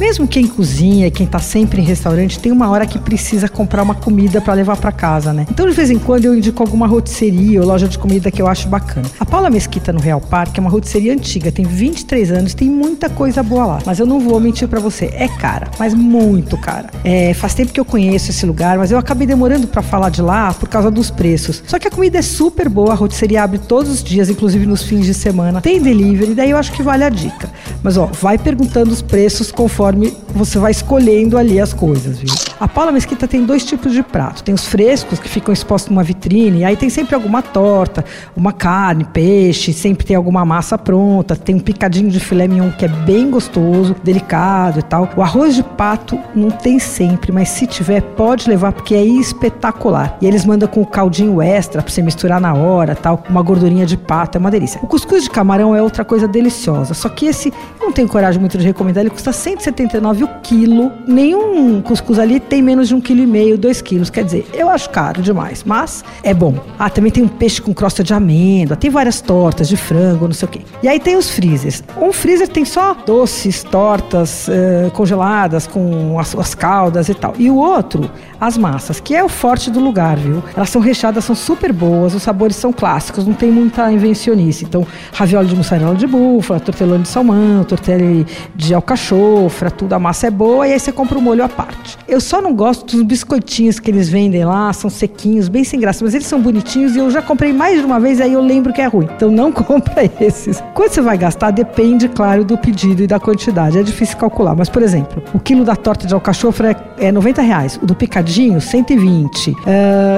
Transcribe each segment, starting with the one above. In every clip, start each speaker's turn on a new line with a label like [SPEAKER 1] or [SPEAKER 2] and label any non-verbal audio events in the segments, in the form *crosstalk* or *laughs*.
[SPEAKER 1] Mesmo quem cozinha, quem tá sempre em restaurante, tem uma hora que precisa comprar uma comida para levar para casa, né? Então, de vez em quando, eu indico alguma rotisseria ou loja de comida que eu acho bacana. A Paula Mesquita no Real Parque é uma rotisseria antiga, tem 23 anos, tem muita coisa boa lá. Mas eu não vou mentir para você, é cara, mas muito cara. É, faz tempo que eu conheço esse lugar, mas eu acabei demorando para falar de lá por causa dos preços. Só que a comida é super boa, a rotisseria abre todos os dias, inclusive nos fins de semana. Tem delivery, daí eu acho que vale a dica. Mas ó, vai perguntando os preços conforme warmi. Você vai escolhendo ali as coisas, viu? A Paula Mesquita tem dois tipos de prato. Tem os frescos que ficam expostos numa vitrine, aí tem sempre alguma torta, uma carne, peixe, sempre tem alguma massa pronta, tem um picadinho de filé mignon que é bem gostoso, delicado e tal. O arroz de pato não tem sempre, mas se tiver pode levar porque é espetacular. E eles mandam com o caldinho extra para você misturar na hora, tal, uma gordurinha de pato, é uma delícia. O cuscuz de camarão é outra coisa deliciosa, só que esse eu não tenho coragem muito de recomendar, ele custa 179 o quilo. Nenhum cuscuz ali tem menos de um quilo e meio, dois quilos. Quer dizer, eu acho caro demais, mas é bom. Ah, também tem um peixe com crosta de amêndoa, tem várias tortas de frango, não sei o quê. E aí tem os freezers. Um freezer tem só doces, tortas uh, congeladas com as, as caldas e tal. E o outro, as massas, que é o forte do lugar, viu? Elas são recheadas, são super boas, os sabores são clássicos, não tem muita invencionice. Então, ravioli de mussarela de búfala, tortelone de salmão, tortelli de alcachofra, tudo, a massa é boa e aí você compra o molho à parte. Eu só não gosto dos biscoitinhos que eles vendem lá, são sequinhos, bem sem graça, mas eles são bonitinhos e eu já comprei mais de uma vez e aí eu lembro que é ruim. Então não *laughs* compra esses. Quanto você vai gastar depende, claro, do pedido e da quantidade. É difícil calcular, mas por exemplo, o quilo da torta de alcachofra é, é 90 reais, o do picadinho 120. Uh,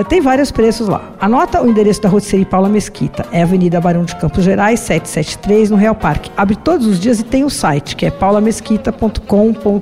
[SPEAKER 1] ah, tem vários preços lá. Anota o endereço da Rotisserie Paula Mesquita. É Avenida Barão de Campos Gerais, 773, no Real Parque. Abre todos os dias e tem o site, que é paulamesquita.com.br.